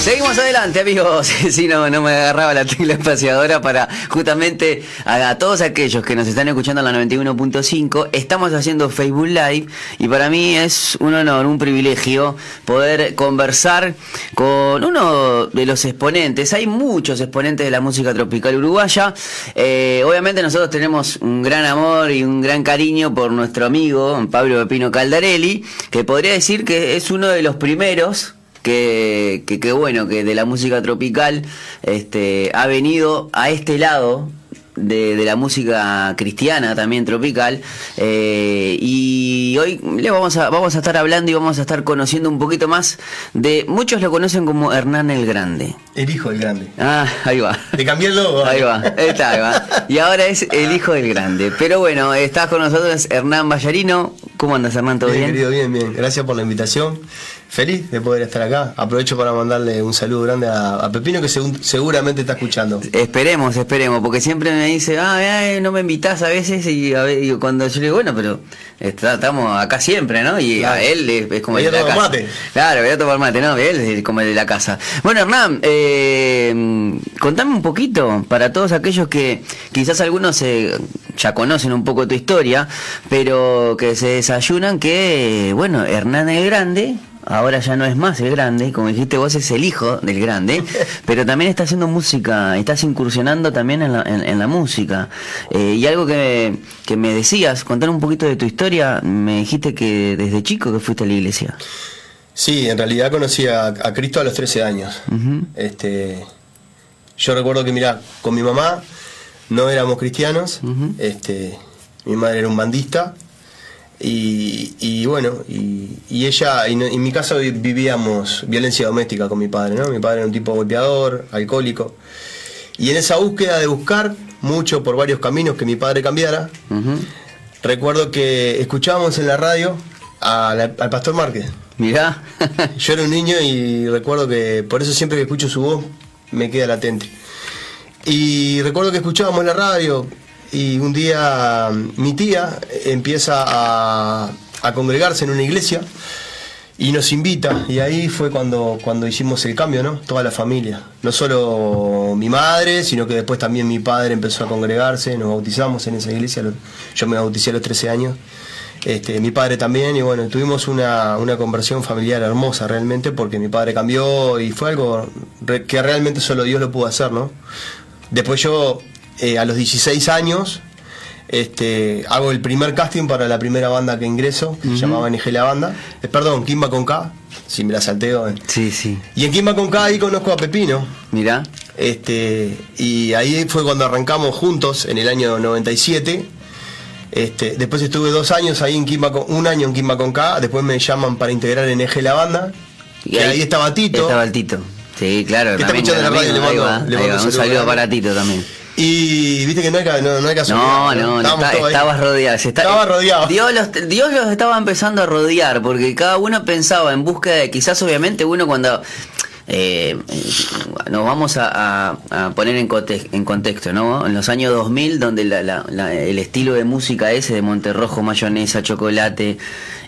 Seguimos adelante, amigos. Si no, no me agarraba la tecla espaciadora para justamente a, todos aquellos que nos están escuchando en la 91.5. Estamos haciendo Facebook Live y para mí es un honor, un privilegio poder conversar con uno de los exponentes. Hay muchos exponentes de la música tropical uruguaya. Eh, obviamente nosotros tenemos un gran amor y un gran cariño por nuestro amigo Pablo Pepino Caldarelli, que podría decir que es uno de los primeros que, que, bueno, que de la música tropical este, ha venido a este lado de, de, la música cristiana también tropical eh, y hoy le vamos a vamos a estar hablando y vamos a estar conociendo un poquito más de muchos lo conocen como Hernán el Grande. El hijo del grande. Ah ahí va. Le cambié el logo ahí va está ahí va. Y ahora es el hijo del grande. Pero bueno estás con nosotros Hernán Ballarino cómo andas Hernán todo bien, bien? querido bien bien. Gracias por la invitación feliz de poder estar acá. Aprovecho para mandarle un saludo grande a, Pepino que seguramente está escuchando. Esperemos, esperemos, porque siempre me dice, ah, no me invitas a veces y, cuando yo le digo, bueno, pero estamos acá siempre, ¿no? Y a él es, como el de la casa. Mate. Claro, voy a tomar mate, ¿no? Él es como el de la casa. Bueno, Hernán, eh, contame un poquito para todos aquellos que quizás algunos ya conocen un poco tu historia, pero que se desayunan que, bueno, Hernán el Grande ahora ya no es más el grande, como dijiste vos es el hijo del grande, pero también está haciendo música, estás incursionando también en la, en, la música. Eh, y algo que, que, me decías, contar un poquito de tu historia, me dijiste que desde chico que fuiste a la iglesia. Sí, en realidad conocí a, Cristo a los 13 años. este, yo recuerdo que, mira, con mi mamá no éramos cristianos, este, mi madre era un bandista, y, bueno, y, ella, y en mi casa vivíamos violencia doméstica con mi padre, ¿no? Mi padre era un tipo golpeador, alcohólico. Y en esa búsqueda de buscar mucho por varios caminos que mi padre cambiara, recuerdo que escuchábamos en la radio al Pastor Márquez. Mirá. Yo era un niño y recuerdo que por eso siempre que escucho su voz me queda latente. Y recuerdo que escuchábamos en la radio, y un día mi tía empieza a, congregarse en una iglesia y nos invita y ahí fue cuando, cuando hicimos el cambio, ¿no? Toda la familia. No solo mi madre, sino que después también mi padre empezó a congregarse, nos bautizamos en esa iglesia, yo me bauticé a los 13 años, este, mi padre también y bueno, tuvimos una, una conversión familiar hermosa realmente porque mi padre cambió y fue algo que realmente solo Dios lo pudo hacer, ¿no? Después yo eh, a los 16 años este, hago el primer casting para la primera banda que ingreso, se llamaba NG La Banda. Eh, perdón, Kimba con K, si me la salteo. Eh. Sí, sí. Y en Kimba con K ahí conozco a Pepino. Mira. Este, y ahí fue cuando arrancamos juntos en el año 97. Este, después estuve dos años ahí en Kimba con, un año en Kimba con K, después me llaman para integrar en Eje La Banda. Y ahí, estaba Tito. Estaba el Tito. Sí, claro. Que está escuchando la radio, le mando, un saludo para Tito también. Y viste que no hay, no, no hay No, no, no estabas rodeado. estaba rodeado. Dios los, Dios los estaba empezando a rodear, porque cada uno pensaba en búsqueda de, quizás obviamente uno cuando... Eh, nos vamos a, poner en, en, contexto, ¿no? En los años 2000, donde el estilo de música ese de Monterrojo, mayonesa, chocolate,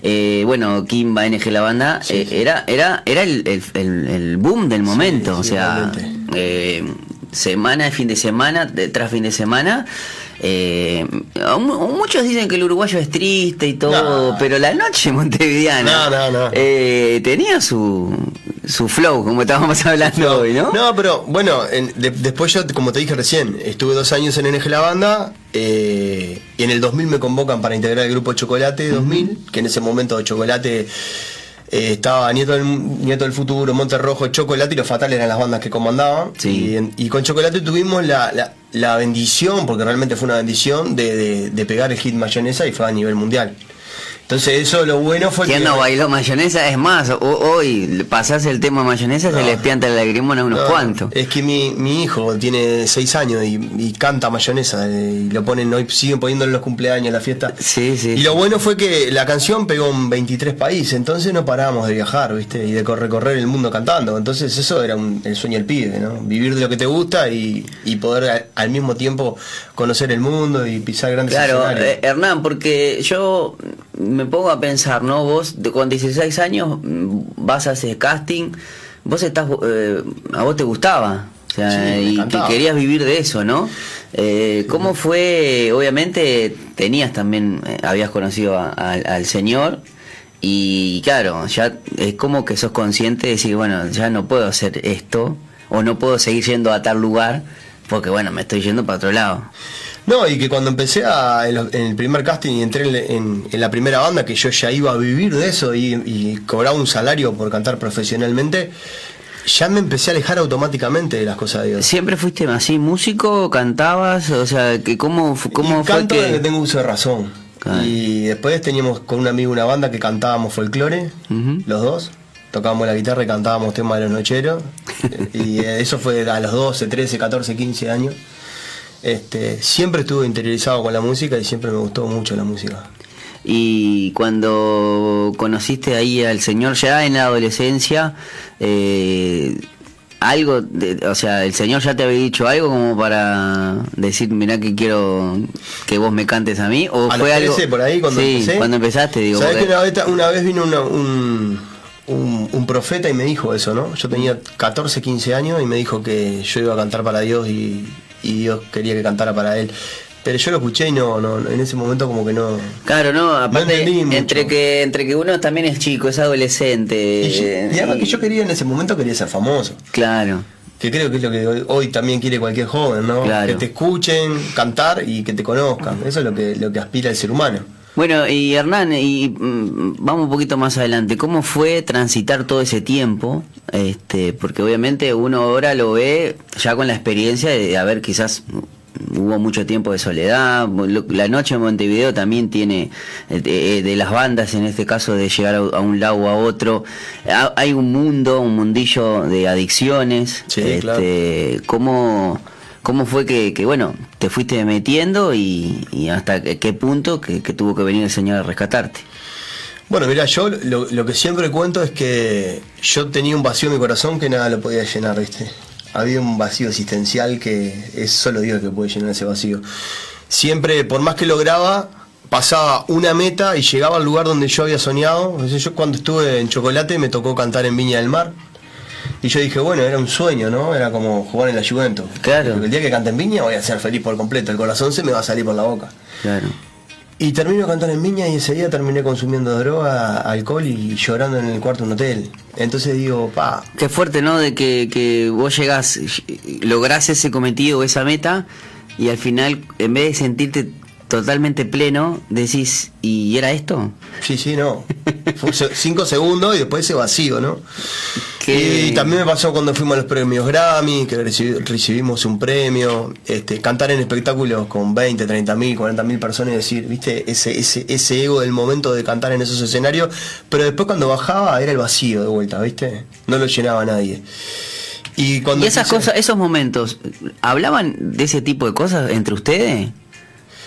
eh, bueno, Kimba, NG la banda, eh, era era era el, el, boom del momento, o sea, eh, semana, fin de semana, tras fin de semana. Eh, muchos dicen que el uruguayo es triste y todo, pero la noche montevideana eh, tenía su, su flow, como estábamos hablando hoy, ¿no? No, pero bueno, después yo, como te dije recién, estuve dos años en NG La Banda eh, y en el 2000 me convocan para integrar el grupo Chocolate 2000, que en ese momento Chocolate eh, estaba Nieto del, Nieto del Futuro, Monte Rojo, Chocolate y Los Fatales eran las bandas que comandaban. Y, con Chocolate tuvimos la, la, bendición, porque realmente fue una bendición, de, de pegar el hit mayonesa y fue a nivel mundial. Entonces eso lo bueno fue ¿Quién no bailó mayonesa? Es más, hoy pasás el tema mayonesa, se les pianta la lagrimona a unos cuantos. Es que mi, mi hijo tiene seis años y, canta mayonesa eh, y lo ponen hoy, siguen poniéndolo en los cumpleaños, en la fiesta. Sí, sí. Y lo bueno fue que la canción pegó en 23 países, entonces no parábamos de viajar, ¿viste? Y de recorrer el mundo cantando. Entonces eso era el sueño del pibe, ¿no? Vivir de lo que te gusta y, poder al mismo tiempo conocer el mundo y pisar grandes Claro, eh, Hernán, porque yo me pongo a pensar, ¿no? Vos con 16 años mm, vas a hacer casting vos estás, eh, a vos te gustaba. O sea, Sí, y que querías vivir de eso, ¿no? Eh, ¿Cómo fue? Obviamente tenías también, eh, habías conocido a- al- al Señor y claro, ya es como que sos consciente de decir, bueno, ya no puedo hacer esto o no puedo seguir yendo a tal lugar porque bueno, me estoy yendo para otro lado. No, y que cuando empecé a, en, los- en el primer casting y entré en, en- en la primera banda, que yo ya iba a vivir de eso y, y cobraba un salario por cantar profesionalmente, ya me empecé a alejar automáticamente de las cosas de Dios. ¿Siempre fuiste así músico? ¿Cantabas? O sea, que ¿cómo, cómo y fue canto que...? que tengo uso de razón. Y después teníamos con un amigo una banda que cantábamos folclore, los dos. Tocábamos la guitarra y cantábamos temas de los nocheros. y eh, eso fue a los 12, 13, 14, 15 años. Este, siempre estuve interiorizado con la música y siempre me gustó mucho la música. Y cuando conociste ahí al Señor ya en la adolescencia, eh, algo, de- o sea, el Señor ya te había dicho algo como para decir, mirá que quiero que vos me cantes a mí, o A fue algo. 13 por ahí cuando sí, empecé. cuando empezaste, digo. ¿Sabés porque- que una vez, una vez vino una- un, un, un profeta y me dijo eso, ¿no? Yo tenía 14, 15 años y me dijo que yo iba a cantar para Dios y, y Dios quería que cantara para él. Pero yo lo escuché y no, no, en ese momento como que no. Claro, no, aparte, entre que entre que uno también es chico, es adolescente. Y, yo- y además y- que yo quería en ese momento quería ser famoso. Claro. Que creo que es lo que hoy, hoy también quiere cualquier joven, ¿no? Claro. Que te escuchen cantar y que te conozcan. Eso es lo que, lo que aspira el ser humano. Bueno, y Hernán, y mm, vamos un poquito más adelante, ¿cómo fue transitar todo ese tiempo? Este, porque obviamente uno ahora lo ve ya con la experiencia de haber quizás hubo mucho tiempo de soledad, la noche en Montevideo también tiene eh, de, de las bandas, en este caso de llegar a, un lado o a otro, Ha- hay un mundo, un mundillo de adicciones, Sí, este, claro. ¿cómo, ¿Cómo fue que, bueno, te fuiste metiendo y, hasta qué punto que, tuvo que venir el Señor a rescatarte? Bueno, mira, yo lo, lo que siempre cuento es que yo tenía un vacío en mi corazón que nada lo podía llenar, ¿viste? Había un vacío existencial que es solo Dios que puede llenar ese vacío. Siempre, por más que lograba, pasaba una meta y llegaba al lugar donde yo había soñado. Yo cuando estuve en Chocolate me tocó cantar en Viña del Mar. Y yo dije, bueno, era un sueño, ¿no? Era como jugar en la Juventus. Claro. Porque el día que cante en Viña voy a ser feliz por completo. El corazón se me va a salir por la boca. Claro. Y termino de cantar en Viña y ese día terminé consumiendo droga, alcohol y llorando en el cuarto de un hotel. Entonces digo, pa, Qué fuerte, ¿no? De que, que vos llegás, lográs ese cometido, esa meta, y al final, en vez de sentirte totalmente pleno, decís, ¿y era esto? sí, sí, no. Fue cinco segundos y después ese vacío, ¿no? Que- Y también me pasó cuando fuimos a los premios Grammy, que recibi- recibimos un premio, este, cantar en espectáculos con 20, 30 mil, 40 mil personas y decir, viste, ese, ese, ese ego del momento de cantar en esos escenarios, pero después cuando bajaba era el vacío de vuelta, viste, no lo llenaba nadie. Y, cuando ¿Y esas quise- cosas, esos momentos, hablaban de ese tipo de cosas entre ustedes?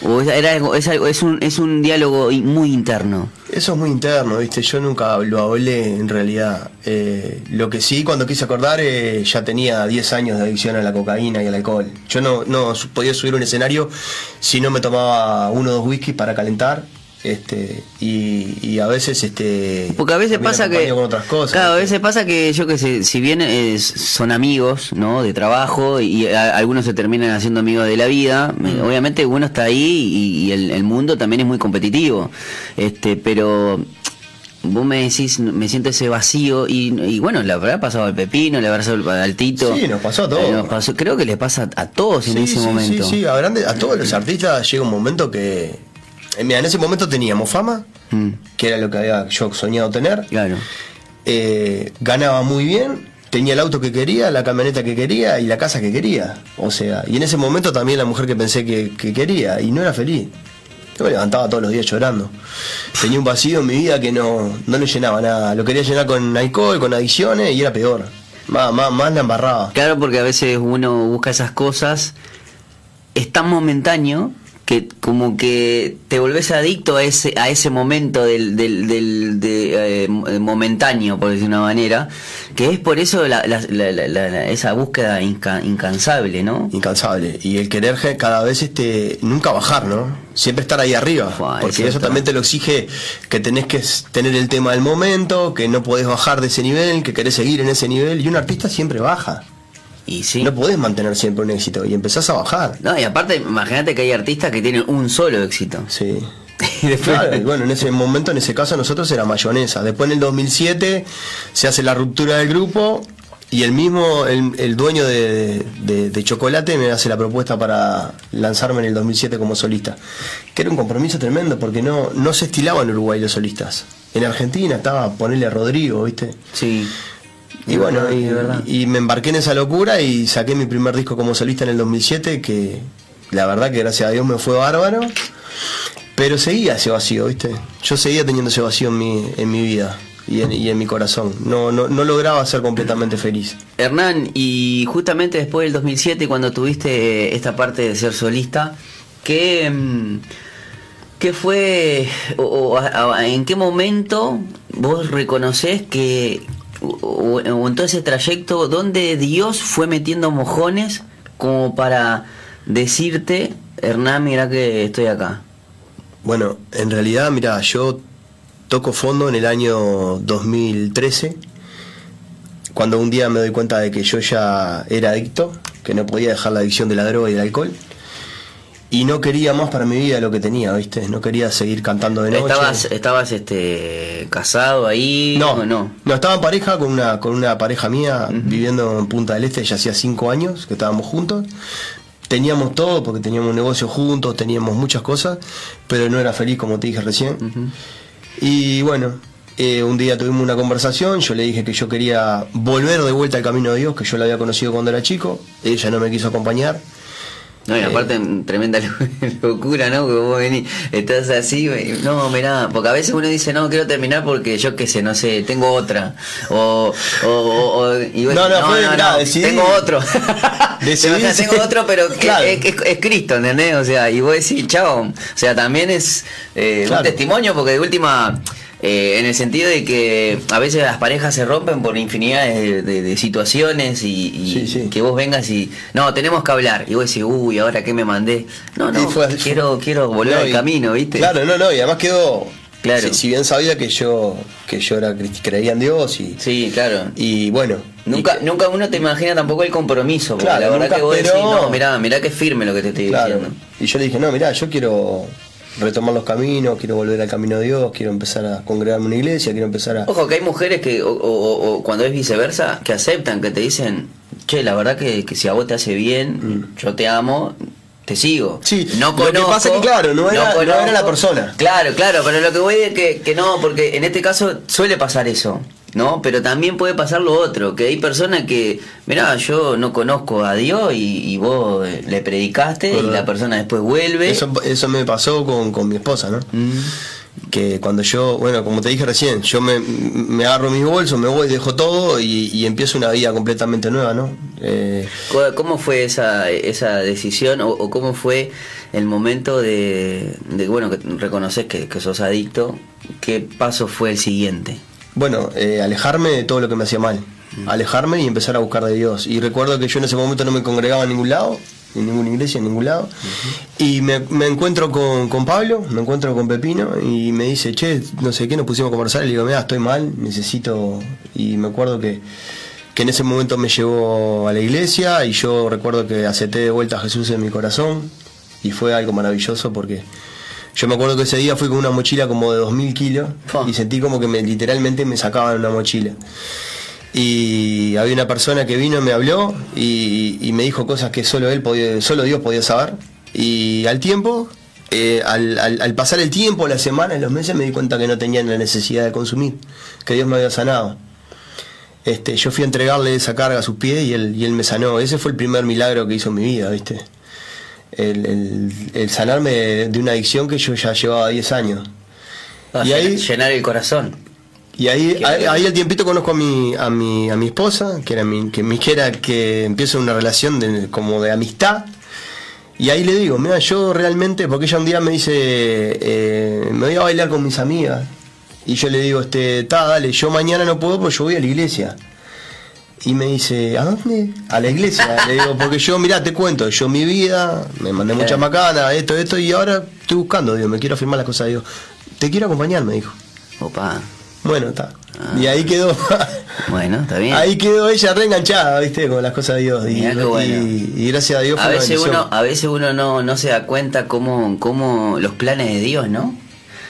¿O es- era es, es, un, es un diálogo muy interno? Eso es muy interno, ¿viste? Yo nunca lo hablé en realidad. Eh, lo que sí, cuando quise acordar, eh, ya tenía 10 años de adicción a la cocaína y al alcohol. Yo no, no podía subir un escenario si no me tomaba uno o dos whisky para calentar. Este, y, y a veces este Porque a veces pasa que. con otras cosas. Claro, a veces pasa que yo que sé, si bien eh, son amigos, ¿no? De trabajo y a- algunos se terminan haciendo amigos de la vida, eh, obviamente uno está ahí y, y el, el mundo también es muy competitivo. Este, pero vos me decís, me siento ese vacío y, y bueno, le habrá pasado al Pepino, le habrá pasado al Tito. Sí, nos pasó a todos. Eh, nos pasó- creo que le pasa a todos en Sí, ese sí, momento. Sí, sí, a, grande- a todos los artistas llega un momento que. Eh, Mira, en ese momento teníamos fama, Mm, que era lo que había yo soñado tener. claro. eh, ganaba muy bien, tenía el auto que quería, la camioneta que quería y la casa que quería. O sea, y en ese momento también la mujer que pensé que, que quería y no era feliz. Yo me levantaba todos los días llorando. Tenía un vacío en mi vida que no, no le llenaba nada. Lo quería llenar con alcohol, con adicciones y era peor. Más, más, más la embarraba. Claro, porque a veces uno busca esas cosas, es tan momentáneo que como que te volvés adicto a ese a ese momento del, del, del de, eh, momentáneo por decir una manera que es por eso la, la, la, esa búsqueda inca, incansable no incansable. Y el querer cada vez este nunca bajar no siempre estar ahí arriba. Porque eso, también te lo exige que tenés que tener el tema del momento que no podés bajar de ese nivel que querés seguir en ese nivel. Y un artista siempre baja y sí. No podés mantener siempre un éxito y empezás a bajar. No, y aparte, imagínate que hay artistas que tienen un solo éxito. Sí. y después... bueno, en ese momento, en ese caso, nosotros era mayonesa. Después en el 2007 se hace la ruptura del grupo y el mismo, el, dueño de, de, Chocolate me hace la propuesta para lanzarme en el 2007 como solista. Que era un compromiso tremendo porque no, no se estilaba en Uruguay los solistas. En Argentina estaba ponerle a Rodrigo, ¿viste? Sí. Y bueno, y, me embarqué en esa locura y saqué mi primer disco como solista en el 2007, que la verdad que gracias a Dios me fue bárbaro. Pero seguía ese vacío, ¿viste? Yo seguía teniendo ese vacío en mi, en mi vida y en, y en mi corazón. No, no, no lograba ser completamente feliz. Hernán, y justamente después del 2007, cuando tuviste esta parte de ser solista, ¿qué, mm, qué fue, o, en qué momento vos reconoces que, o, en todo ese trayecto donde Dios fue metiendo mojones como para decirte, Hernán, mira que estoy acá? Bueno, en realidad, mira, yo toco fondo en el año 2013, cuando un día me doy cuenta de que yo ya era adicto, que no podía dejar la adicción de la droga y del alcohol y no quería más para mi vida lo que tenía, ¿viste? No quería seguir cantando de noche. ¿Estabas, estabas este, casado ahí? No, no. No, estaba en pareja con una, con una pareja mía viviendo en Punta del Este, ya hacía cinco años que estábamos juntos. Teníamos todo porque teníamos un negocio juntos, teníamos muchas cosas, pero no era feliz como te dije recién. Y bueno, eh, un día tuvimos una conversación, yo le dije que yo quería volver de vuelta al camino de Dios, que yo lo había conocido cuando era chico, ella no me quiso acompañar no, y aparte, tremenda locura, ¿no? Que vos venís, estás así, no, mirá, porque a veces uno dice, no, quiero terminar porque yo qué sé, no sé, tengo otra. O, o, o y no, no, no, no, no tengo otro. tengo otro, pero es, es, Cristo, ¿entendés? O sea, y vos decís, chao, o sea, también es eh, un testimonio porque de última eh, en el sentido de que a veces las parejas se rompen por infinidad de, situaciones y, que vos vengas y no tenemos que hablar y vos decís uy ahora qué me mandé no no quiero quiero volver al camino viste claro no no y además quedó claro. si, bien sabía que yo que yo era creía en Dios y sí claro. y bueno nunca nunca uno te imagina tampoco el compromiso porque la verdad que vos decís no mirá mirá que firme lo que te estoy diciendo y yo le dije no mirá yo quiero retomar los caminos, quiero volver al camino de Dios, quiero empezar a congregarme en una iglesia, quiero empezar a... Ojo, que hay mujeres que, o, cuando es viceversa, que aceptan, que te dicen, che, la verdad que, si a vos te hace bien, mm. yo te amo, te sigo. Sí, no conozco, lo que pasa es que, claro, no era, no, era la persona. Claro, claro, pero lo que voy es que, que no, porque en este caso suele pasar eso. ¿No? Pero también puede pasar lo otro, que hay personas que, mirá, yo no conozco a Dios y, vos le predicaste y la persona después vuelve. Eso, eso me pasó con, con mi esposa, ¿no? Mm. Que cuando yo, bueno, como te dije recién, yo me, me agarro mis bolsos, me voy, dejo todo y, empiezo una vida completamente nueva, ¿no? Eh, ¿Cómo fue esa, esa decisión o, cómo fue el momento de, de bueno, que reconoces que, que sos adicto? ¿Qué paso fue el siguiente? Bueno, eh, alejarme de todo lo que me hacía mal. Mm. Alejarme y empezar a buscar de Dios. Y recuerdo que yo en ese momento no me congregaba en ningún lado, en ninguna iglesia, en ningún lado. Y me, encuentro con, Pablo, me encuentro con Pepino y me dice, che, no sé qué, nos pusimos a conversar. Y le digo, mira, estoy mal, necesito. Y me acuerdo que, que en ese momento me llevó a la iglesia y yo recuerdo que acepté de vuelta a Jesús en mi corazón. Y fue algo maravilloso porque yo me acuerdo que ese día fui con una mochila como de 2000 kilos y sentí como que me, literalmente me sacaban una mochila. Y había una persona que vino y me habló y, me dijo cosas que solo él podía, solo Dios podía saber. Y al tiempo, eh, al, pasar el tiempo, las semanas, los meses, me di cuenta que no tenía la necesidad de consumir, que Dios me había sanado. Este, yo fui a entregarle esa carga a sus pies y él, y él me sanó. Ese fue el primer milagro que hizo en mi vida, ¿viste? El, sanarme de, una adicción que yo ya llevaba 10 años. Ah, y ahí, llenar el corazón. Y ahí, ahí, al tiempito conozco a mi, a mi, a mi esposa, que era mi, que, que, era, que empieza una relación de, como de amistad. Y ahí le digo, mira, yo realmente, porque ella un día me dice, eh, me voy a bailar con mis amigas. Y yo le digo, este, ta, dale, yo mañana no puedo porque yo voy a la iglesia. Y me dice, ¿a dónde? A la iglesia. le digo, porque yo, mirá, te cuento, yo mi vida, me mandé mucha macana, esto, esto, y ahora estoy buscando, digo, me quiero afirmar las cosas. Digo, te quiero acompañar, me dijo. Opa. Bueno, está. Y ahí quedó. Bueno, está bien. Ahí quedó ella reenganchada, viste, con las cosas de Dios. Y, bueno. y- y gracias a Dios fue A veces uno, a veces uno no, no se da cuenta cómo, cómo los planes de Dios, ¿no?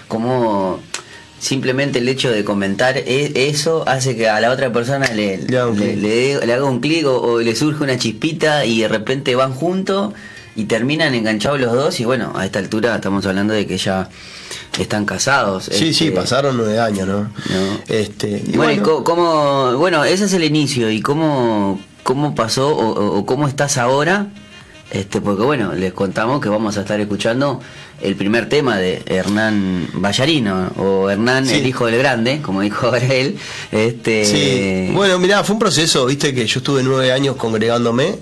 Cómo simplemente el hecho de comentar e- eso hace que a la otra persona le, Le haga un le- haga un clic o, o le surge una chispita y de repente van juntos y terminan enganchados los dos y bueno, a esta altura estamos hablando de que ya están casados. Sí, sí, este, pasaron nueve años, ¿no? No. Este, y bueno, cómo, bueno, ese es el inicio y cómo, cómo pasó o cómo estás ahora, este, porque bueno, les contamos que vamos a estar escuchando el primer tema de Hernán Ballarino o Hernán Sí. el hijo del grande, como dijo ahora él, este, Sí, bueno, mirá, fue un proceso, viste, que yo estuve nueve años congregándome,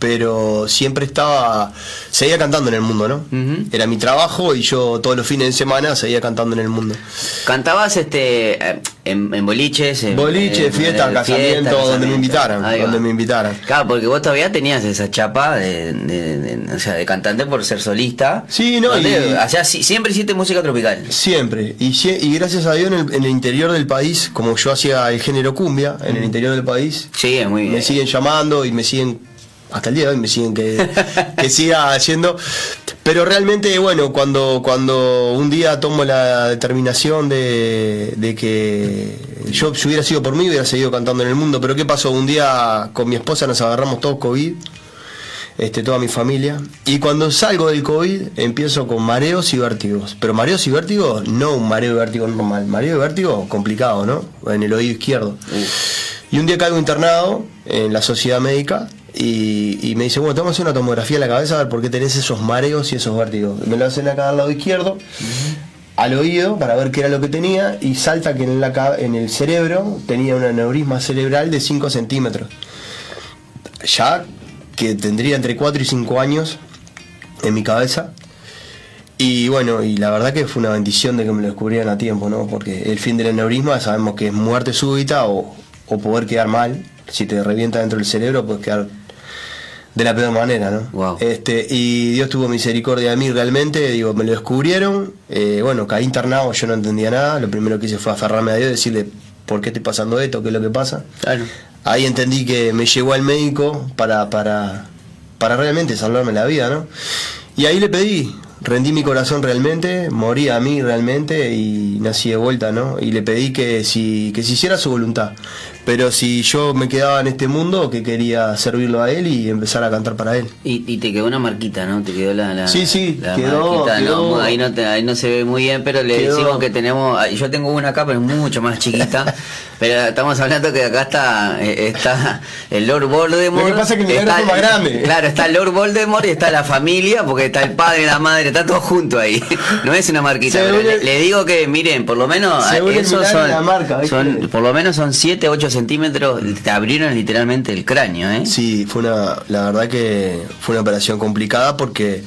pero siempre estaba, seguía cantando en el mundo, ¿no? Era mi trabajo y yo todos los fines de semana seguía cantando en el mundo. cantabas este eh, en, en boliches, en, Boliche, en- fiesta, en casamiento, donde me invitaran, donde me invitaran. Claro, porque vos todavía tenías esa chapa de, de- de- o sea, de cantante por ser solista. Sí, no, Donde, y- o sea, siempre hiciste música tropical. Siempre, y, y gracias a Dios en el, en el interior del país, como yo hacía el género cumbia, en el interior del país, Sí, es muy bien. me siguen llamando y me siguen hasta el día de hoy me siguen que, que siga haciendo pero realmente bueno cuando cuando un día tomo la determinación de, de que yo si hubiera sido por mí hubiera seguido cantando en el mundo pero qué pasó un día con mi esposa nos agarramos todos covid este, toda mi familia. Y cuando salgo del COVID empiezo con mareos y vértigos. Pero mareos y vértigos, no un mareo y vértigo normal. Mareo y vértigo complicado, ¿no? En el oído izquierdo. Y un día caigo internado en la sociedad médica y, y me dice, bueno, te vamos a hacer una tomografía en la cabeza a ver por qué tenés esos mareos y esos vértigos. Me lo hacen acá al lado izquierdo, al oído, para ver qué era lo que tenía, y salta que en, la, en el cerebro tenía un aneurisma cerebral de 5 centímetros. Ya que tendría entre 4 y 5 años en mi cabeza. Y bueno, y la verdad que fue una bendición de que me lo descubrieran a tiempo, ¿no? Porque el fin del aneurisma sabemos que es muerte súbita o, o poder quedar mal. Si te revienta dentro del cerebro, puedes quedar de la peor manera, ¿no? Wow. Este, y Dios tuvo misericordia de mí realmente, digo, me lo descubrieron, eh, bueno, caí internado, yo no entendía nada, lo primero que hice fue aferrarme a Dios, decirle, ¿por qué estoy pasando esto? ¿Qué es lo que pasa? Claro. Ahí entendí que me llegó al médico para, para, para realmente salvarme la vida, ¿no? Y ahí le pedí, rendí mi corazón realmente, morí a mí realmente y nací de vuelta, ¿no? Y le pedí que si, que si hiciera su voluntad. Pero si yo me quedaba en este mundo, que quería servirlo a él y empezar a cantar para él. Y, y te quedó una marquita, ¿no? Te quedó la, la Sí, sí, la quedó- marquita, quedó- ¿no? Ahí no, te- ahí no se ve muy bien, pero le Quedó- decimos que tenemos, ah, yo tengo una acá, pero es mucho más chiquita, pero estamos hablando que acá está eh, está el Lord Voldemort. Lo que pasa es que mi está, fue más grande. Claro, está el Lord Voldemort y está la familia, porque está el padre la madre, está todo junto ahí. No es una marquita, pero le, digo que, miren, por lo menos ah, esos son, marca, por lo menos son 7, 8 centímetros, te abrieron literalmente el cráneo, ¿eh? Sí, fue una, la verdad que fue una operación complicada porque,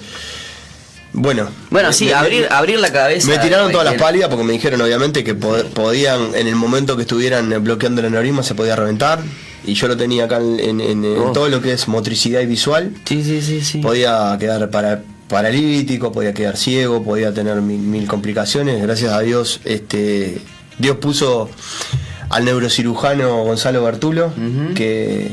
bueno. Bueno, me- sí, me- abrir, abrir la cabeza. Me tiraron todas las pálidas porque me dijeron obviamente que pod- podían, en el momento que estuvieran eh, bloqueando el aneurisma se podía reventar. Y yo lo tenía acá en, en- en- en Oh. todo lo que es motricidad y visual. Sí, sí, sí, sí. Podía quedar para, paralítico, podía quedar ciego, podía tener mil, mil complicaciones. Gracias a Dios, este, Dios puso al neurocirujano Gonzalo Bertulo, que,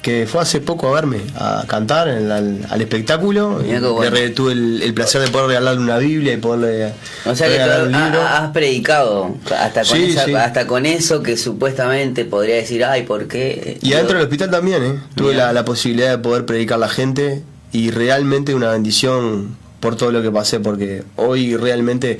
que fue hace poco a verme, a cantar en al, al espectáculo. Le bueno. re- tuve el, el placer de poder regalarle una Biblia y poderle O sea que tú un ha- libro. ha- has predicado hasta con, Sí, esa- sí. hasta con eso que supuestamente podría decir, ay, ¿por qué? Y adentro del hospital también, ¿eh? Tuve la, la posibilidad de poder predicar a la gente y realmente una bendición por todo lo que pasé, porque hoy realmente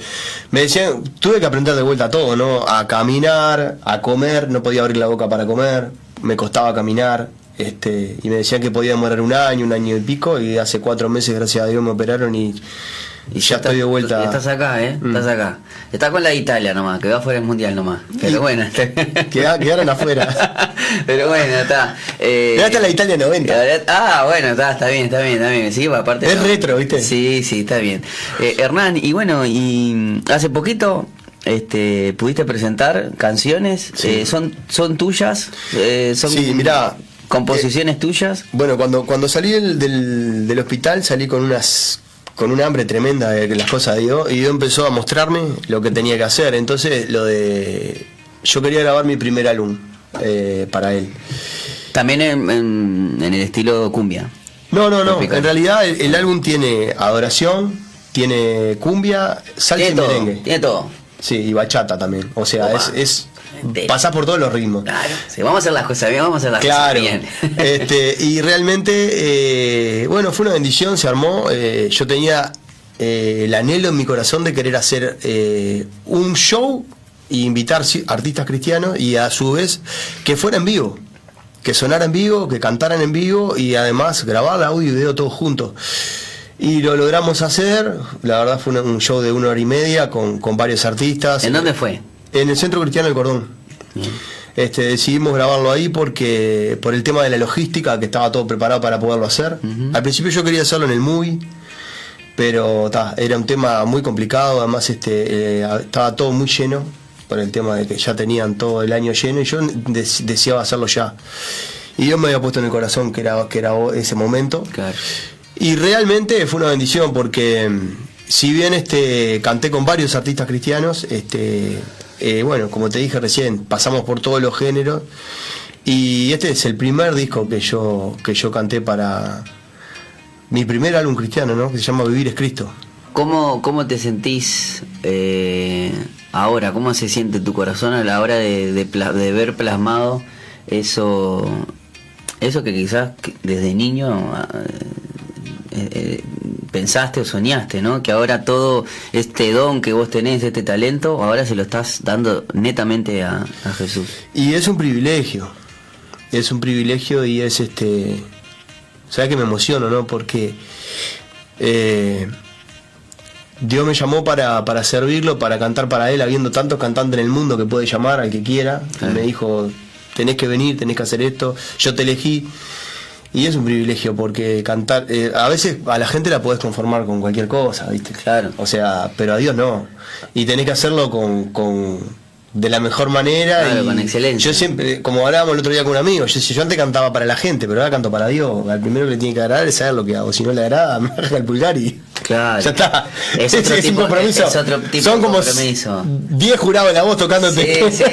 me decían, tuve que aprender de vuelta todo, ¿no? A caminar, a comer, no podía abrir la boca para comer, me costaba caminar, este, y me decían que podía demorar un año, un año y pico, y hace cuatro meses, gracias a Dios, me operaron y Y ya estoy de vuelta. Estás acá, ¿eh? Mm. Estás acá. Estás con la de Italia nomás, que va fuera del mundial nomás. Pero bueno. Queda- quedaron afuera. Pero bueno, está. Eh, Quedaste en la Italia 90. Ah, bueno, está, está bien, está bien, está bien. Sí, aparte. Es no. retro, ¿viste? Sí, sí, está bien. Eh, Hernán, y bueno, y hace poquito. Este, pudiste presentar canciones, Sí. Eh, son son tuyas, Eh, son Sí, mirá, composiciones tuyas. Bueno, cuando, cuando salí del, del, del hospital salí con unas con una hambre tremenda de las cosas de Dios y Dios empezó a mostrarme lo que tenía que hacer. Entonces, lo de. Yo quería grabar mi primer álbum eh, para él. También en, en- en el estilo cumbia. No, no, no. En realidad, el, el álbum tiene adoración, tiene cumbia, salsa Tiene y todo, merengue. tiene todo. Sí, y bachata también. O sea, Opa. es. es pasás por todos los ritmos. Claro, sí, vamos a hacer las cosas bien, vamos a hacer las Claro. cosas bien. Este, y realmente, eh, bueno, fue una bendición, se armó. eh, yo tenía eh, el anhelo en mi corazón de querer hacer un show e invitar artistas cristianos y a su vez que fuera en vivo. Que sonara en vivo, que cantaran en vivo y además grabar audio y video todos juntos. Y lo logramos hacer, la verdad fue un show de una hora y media con, con varios artistas. ¿En dónde fue? En el Centro Cristiano del Cordón. Bien. Este, decidimos grabarlo ahí porque por el tema de la logística, que estaba todo preparado para poderlo hacer. Al principio yo quería hacerlo en el MUI, pero ta, era un tema muy complicado, además este, eh, estaba todo muy lleno por el tema de que ya tenían todo el año lleno y yo des- deseaba hacerlo ya. Y Dios me había puesto en el corazón que era, que era ese momento. Claro. Y realmente fue una bendición porque mm, si bien este canté con varios artistas cristianos, este eh, bueno, como te dije recién, pasamos por todos los géneros y este es el primer disco que yo que yo canté para mi primer álbum cristiano, ¿no? Que se llama Vivir es Cristo. ¿Cómo, cómo te sentís eh, ahora? ¿Cómo se siente tu corazón a la hora de, ver plasmado eso, eso que quizás desde niño ah, eh, eh, pensaste o soñaste, ¿no? Que ahora todo este don que vos tenés, este talento, ahora se lo estás dando netamente a, a Jesús. Y es un privilegio. Es un privilegio y es este. ¿Sabes que me emociono, no? Porque eh, Dios me llamó para, para servirlo, para cantar para Él, habiendo tantos cantantes en el mundo que puede llamar al que quiera. Y Claro. me dijo: tenés que venir, tenés que hacer esto. Yo te elegí. Y es un privilegio porque cantar. eh, a veces a la gente la podés conformar con cualquier cosa, ¿viste? Claro. O sea, pero a Dios no. Y tenés que hacerlo con. con de la mejor manera Claro, y con excelencia. yo siempre como hablábamos el otro día con un amigo yo, yo antes cantaba para la gente pero ahora canto para Dios al primero que le tiene que agradar es saber lo que hago si no le agrada me baja el pulgar y Claro. ya está Es otro un tipo- compromiso es otro tipo son de como compromiso. 10 jurados en la voz Sí, tocándote sí, sí.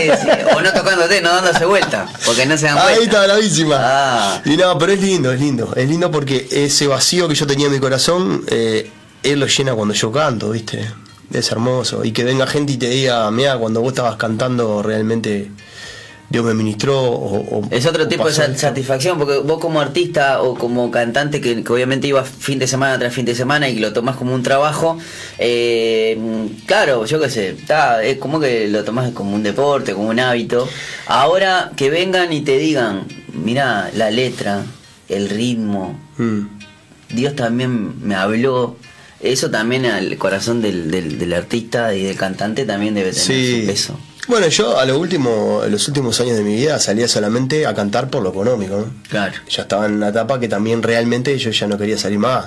O no tocándote, no dándose vuelta, porque no se dan Ahí vuelta. está bravísima. Ah. Y no, pero es lindo, es lindo. Es lindo porque ese vacío que yo tenía en mi corazón, eh, él lo llena cuando yo canto, ¿viste? Es hermoso. Y que venga gente y te diga, mira, cuando vos estabas cantando realmente Dios me ministró. O, o- Es otro o tipo de esto. satisfacción, porque vos como artista o como cantante que, que obviamente ibas fin de semana tras fin de semana y lo tomás como un trabajo, eh, claro, yo qué sé, está, es como que lo tomás como un deporte, como un hábito. Ahora que vengan y te digan, mira la letra, el ritmo, Mm. Dios también me habló. Eso también al corazón del, del, del artista y del cantante también debe tener Sí. su peso. Bueno, yo a lo último, en los últimos años de mi vida salía solamente a cantar por lo económico, ¿no? Claro. ya estaba en una etapa que también realmente yo ya no quería salir más.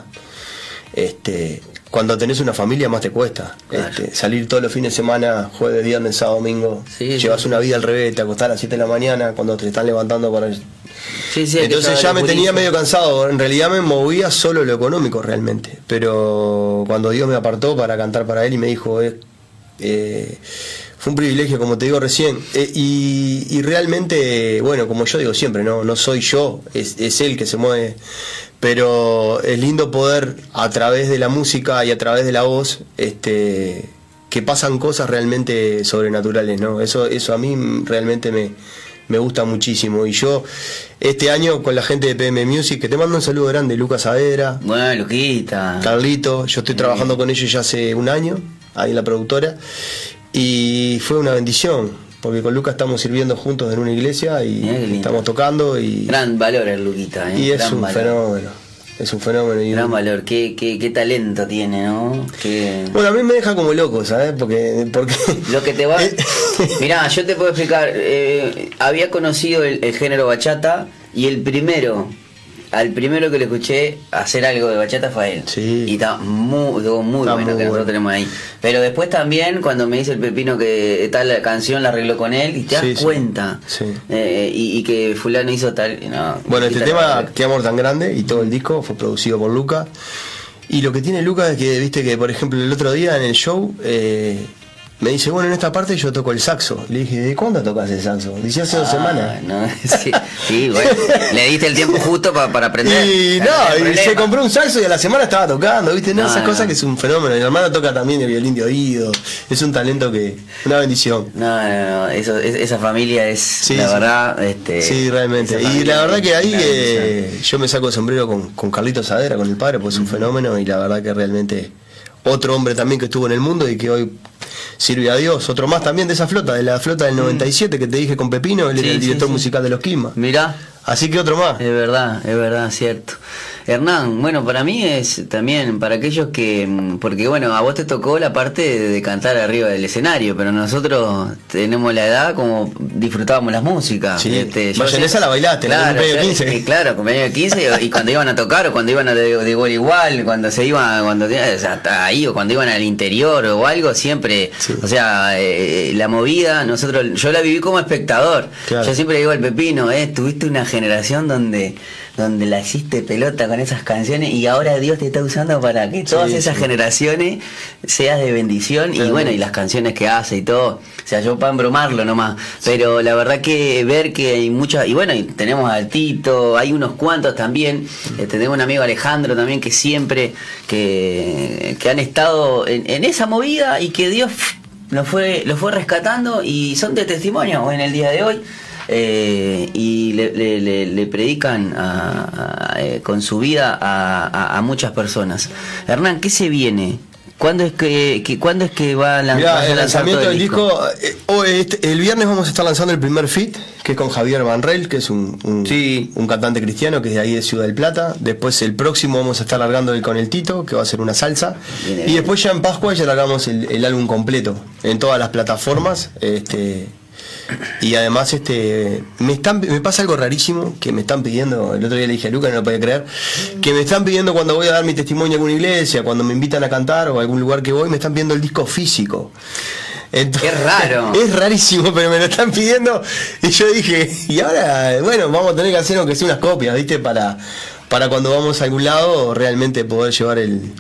Este, cuando tenés una familia más te cuesta. Claro. Este, salir todos los fines de semana, jueves, viernes, sábado, domingo. Sí, llevas sí. una vida al revés, te acostás a las 7 de la mañana cuando te están levantando para... Sí, que Entonces ya me tenía medio cansado, en realidad me movía solo lo económico realmente, pero cuando Dios me apartó para cantar para Él y me dijo, eh, eh, fue un privilegio como te digo recién, eh, y, y realmente, bueno, como yo digo siempre, no, no soy yo, es, es Él que se mueve, pero es lindo poder a través de la música y a través de la voz, este que pasan cosas realmente sobrenaturales, ¿no? Eso, eso a mí realmente me, me gusta muchísimo. Y yo, este año con la gente de PM Music, que te mando un saludo grande, Lucas Saavedra, Bueno, Luquita. Carlito, yo estoy trabajando con ellos ya hace un año, ahí en la productora, y fue una bendición, porque con Lucas estamos sirviendo juntos en una iglesia y estamos tocando y, Gran valor el Luquita, ¿eh? y es Gran un valor. fenómeno. es un fenómeno. Y Gran valor, qué, qué, qué talento tiene, ¿no? Qué- Bueno, a mí me deja como loco, ¿sabes? Porque, porque Lo que te va. Mirá, yo te puedo explicar. eh, había conocido el, el género bachata y el primero, al primero que le escuché hacer algo de bachata fue a él. Sí. Y está muy, muy Está bueno muy que nosotros bueno. tenemos ahí. Pero después también, cuando me dice el Pepino que tal canción la arregló con él, y te das Sí, cuenta. Sí. Eh, y, y que Fulano hizo tal. No, Bueno, este tema, Qué amor tan grande, y todo el disco fue producido por Luca. Y lo que tiene Luca es que, viste que, por ejemplo, el otro día en el show, eh, me dice, bueno, en esta parte yo toco el saxo. Le dije, ¿de cuándo tocas el saxo? Dice, hace dos Ah, semanas. no, sí, sí, bueno, le diste el tiempo justo pa- para aprender. Y No y se compró un saxo y a la semana estaba tocando, ¿viste? No, No, esas no. cosas que es un fenómeno. Mi hermano toca también el violín de oído. Es un talento que. Una bendición. No, no, no, eso, es- esa familia es, Sí, la sí. verdad, este, Sí, realmente. Y la verdad que ahí eh, yo me saco el sombrero con, con Carlito Sadera, con el padre, pues es un fenómeno y la verdad que realmente otro hombre también que estuvo en el mundo y que hoy sirve a Dios. Otro más también de esa flota, de la flota del 97 que te dije con Pepino, él Mm. Sí, era el sí, director sí. musical de los Quilmas. Mirá, Así que otro más. es verdad, es verdad, cierto. Hernán, bueno, para mí es también, para aquellos que, mm, porque bueno, a vos te tocó la parte de, de cantar arriba del escenario, pero nosotros tenemos la edad como disfrutábamos las músicas. Sí, yo sé- la bailaste, claro, cumpleaños yo- 15. eh, claro, cumpleaños de 15 y cuando iban a tocar o cuando iban a de, de igual igual, cuando se iban, cuando o sea, hasta ahí o cuando iban al interior o algo, siempre, Sí. o sea, eh, la movida, nosotros, yo la viví como espectador. Claro. Yo siempre digo al Pepino, eh, tuviste una generación donde donde la hiciste pelota con esas canciones y ahora Dios te está usando para que todas Sí, esas sí. generaciones seas de bendición y bueno, y las canciones que hace y todo. O sea, yo para embromarlo nomás. Pero la verdad que ver que hay muchas, y bueno, y tenemos al Tito, hay unos cuantos también. Eh, tenemos un amigo Alejandro también que siempre, que, que han estado en, en esa movida y que Dios lo fue, lo fue rescatando y son de testimonio en el día de hoy. Eh, y le, le- le- le predican a- a- eh, con su vida a, a- a muchas personas. Hernán, ¿qué se viene? ¿Cuándo es que, que- ¿cuándo es que va a lan- vas Mirá, a el lanzar lanzamiento del disco, eh, hoy, este- el viernes vamos a estar lanzando el primer fit, que es con Javier Banrel, que es un, un, Sí. un cantante cristiano que es de ahí de Ciudad del Plata. Después el próximo vamos a estar largando el con el Tito, que va a ser una salsa. Y bien. después ya en Pascua ya largamos el, el álbum completo en todas las plataformas. Este, y además este me están me pasa algo rarísimo que me están pidiendo, el otro día le dije a Luca, no lo podía creer, que me están pidiendo cuando voy a dar mi testimonio a alguna iglesia, cuando me invitan a cantar o a algún lugar que voy, me están pidiendo el disco físico. Entonces- Es raro. Es rarísimo, pero me lo están pidiendo. Y yo dije, y ahora, bueno, vamos a tener que hacer aunque sea unas copias, ¿viste? Para, para cuando vamos a algún lado, realmente poder llevar el,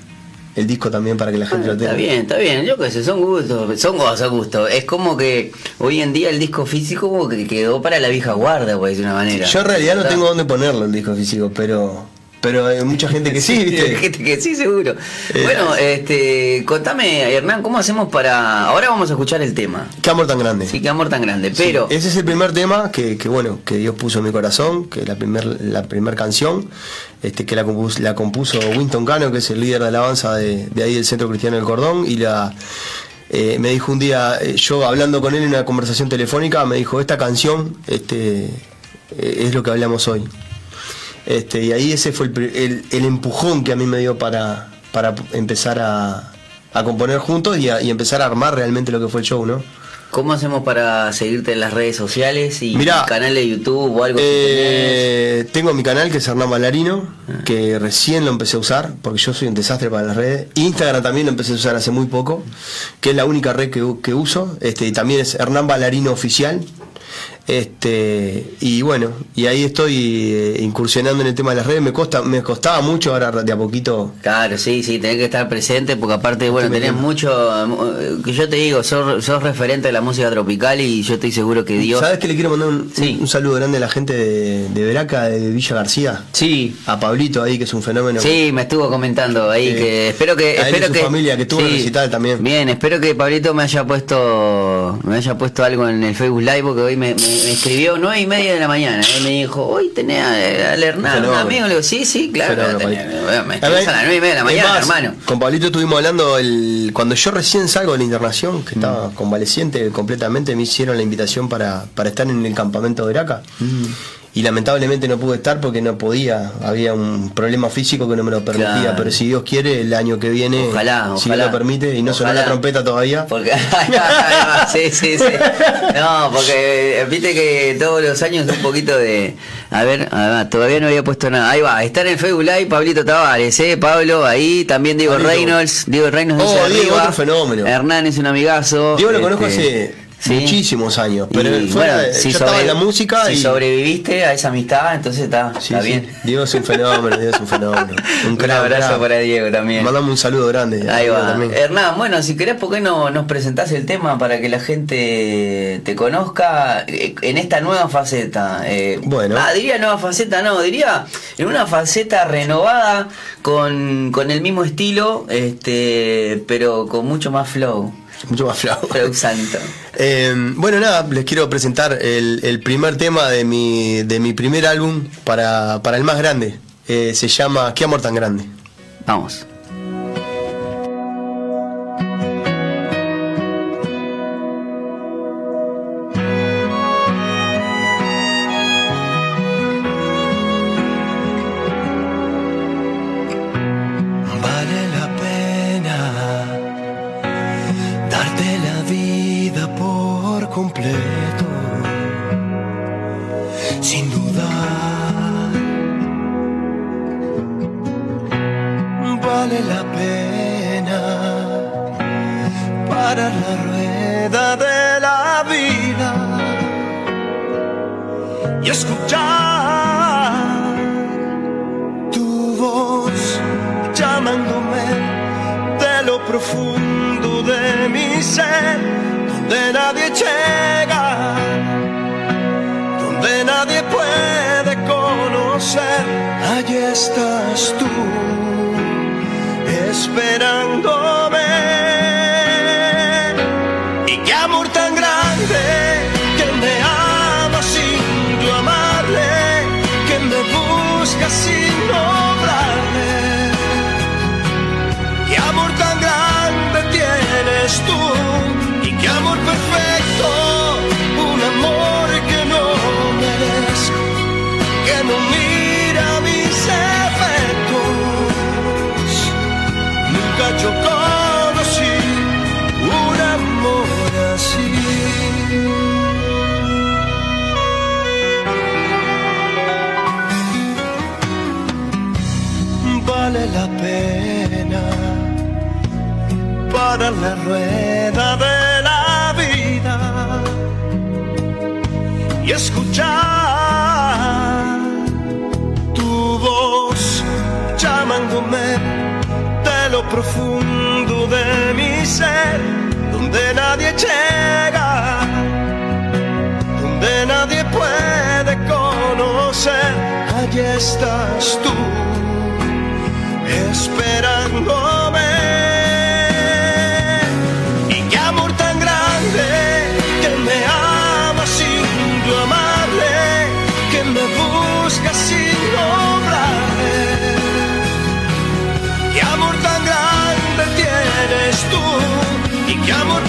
el disco también para que la gente lo tenga. Está bien, está bien, yo qué sé, son gustos, son cosas, gustos. Es como que hoy en día el disco físico como que quedó para la vieja guarda, por decir una manera. Yo en realidad no tengo dónde ponerlo el disco físico, pero pero hay mucha gente que sí, Hay ¿viste? gente que sí, seguro. Eh, bueno, este, contame, Hernán, ¿cómo hacemos para...? Ahora vamos a escuchar el tema. Qué amor tan grande. Sí, qué amor tan grande, pero... Ese es el primer tema que, que, bueno, que Dios puso en mi corazón, que es la primer, la primer canción, este, que la compuso, la compuso Winston Cano, que es el líder de alabanza de, de ahí del Centro Cristiano del Cordón, y la eh, me dijo un día, eh, yo hablando con él en una conversación telefónica, me dijo, esta canción este, eh, es lo que hablamos hoy. Este, y ahí ese fue el, el- el empujón que a mí me dio para, para empezar a, a componer juntos y, a- y empezar a armar realmente lo que fue el show, ¿no? ¿Cómo hacemos para seguirte en las redes sociales y Mirá, canal de YouTube o algo? Eh, tengo mi canal que es Hernán Balarino, que recién lo empecé a usar, porque yo soy un desastre para las redes. Instagram también lo empecé a usar hace muy poco, que es la única red que, que uso. Este, y también es Hernán Balarino Oficial. Este, y bueno, y ahí estoy eh, incursionando en el tema de las redes. Me costa, me costaba mucho ahora de a poquito. Claro, sí, sí, tenés que estar presente porque aparte, bueno, tenés metiendo. mucho... eh, Que yo te digo, sos, sos referente de la música tropical y yo estoy seguro que Dios... ¿Sabes que le quiero mandar un, Sí. un saludo grande a la gente de, de Veraca, de Villa García? Sí, A Pablito ahí, que es un fenómeno. Sí, me estuvo comentando ahí Sí. que espero que A él y espero su que familia, que tuvo un recital también. Bien, espero que Pablito me haya puesto me haya puesto algo en el Facebook Live porque hoy me, me- me escribió nueve y media de la mañana y me dijo hoy tenés al Hernán, un amigo, le digo sí sí claro, Fenómeno, tenés. Me A ver, a las nueve y media de la mañana, más, hermano. Con Pablito estuvimos hablando el, cuando yo recién salgo de la internación, Mm. que estaba convaleciente completamente, me hicieron la invitación para, para estar en el campamento de Veraca. Mm. Y lamentablemente no pude estar porque no podía, había un problema físico que no me lo permitía, Claro. pero si Dios quiere, el año que viene, Ojalá, si ojalá. me lo permite, y no sonó Ojalá. la trompeta todavía. Porque, sí, sí, sí. No, porque eh, viste que todos los años un poquito de. A ver, además, todavía no había puesto nada. Ahí va, está en el Facebook Live Pablito Tavares, ¿eh? Pablo, ahí también Diego Pablito. Reynolds. Diego Reynolds Oh, Diego, arriba. otro fenómeno. Hernán es un amigazo. Diego lo conozco este, hace sí. muchísimos años, pero Y, fuera bueno, de- si yo estaba sobre- en la música si y sobreviviste a esa amistad, entonces está, Sí, está sí. bien. Diego es un fenómeno, Diego es un fenómeno. Un, Un crack, abrazo para Diego también. Mandame un saludo grande. Ahí va. también. Hernán, bueno, si querés, ¿por qué no nos presentás el tema para que la gente te conozca eh, en esta nueva faceta? Eh, Bueno. Ah, diría nueva faceta, no, diría en una faceta renovada con, con el mismo estilo, este, pero con mucho más flow. Mucho más santo. Eh, bueno, nada, les quiero presentar el, el primer tema de mi, de mi primer álbum para, para el más grande. Eh, se llama ¿Qué amor tan grande? Vamos. Llamándome de lo profundo de mi ser, donde nadie llega, donde nadie puede conocer. Allí estás tú, esperándome. Para la rueda de la vida y escuchar tu voz llamándome de lo profundo de mi ser, donde nadie llega, donde nadie puede conocer. Allí estás tú, esperándome. Tú. Y qué amor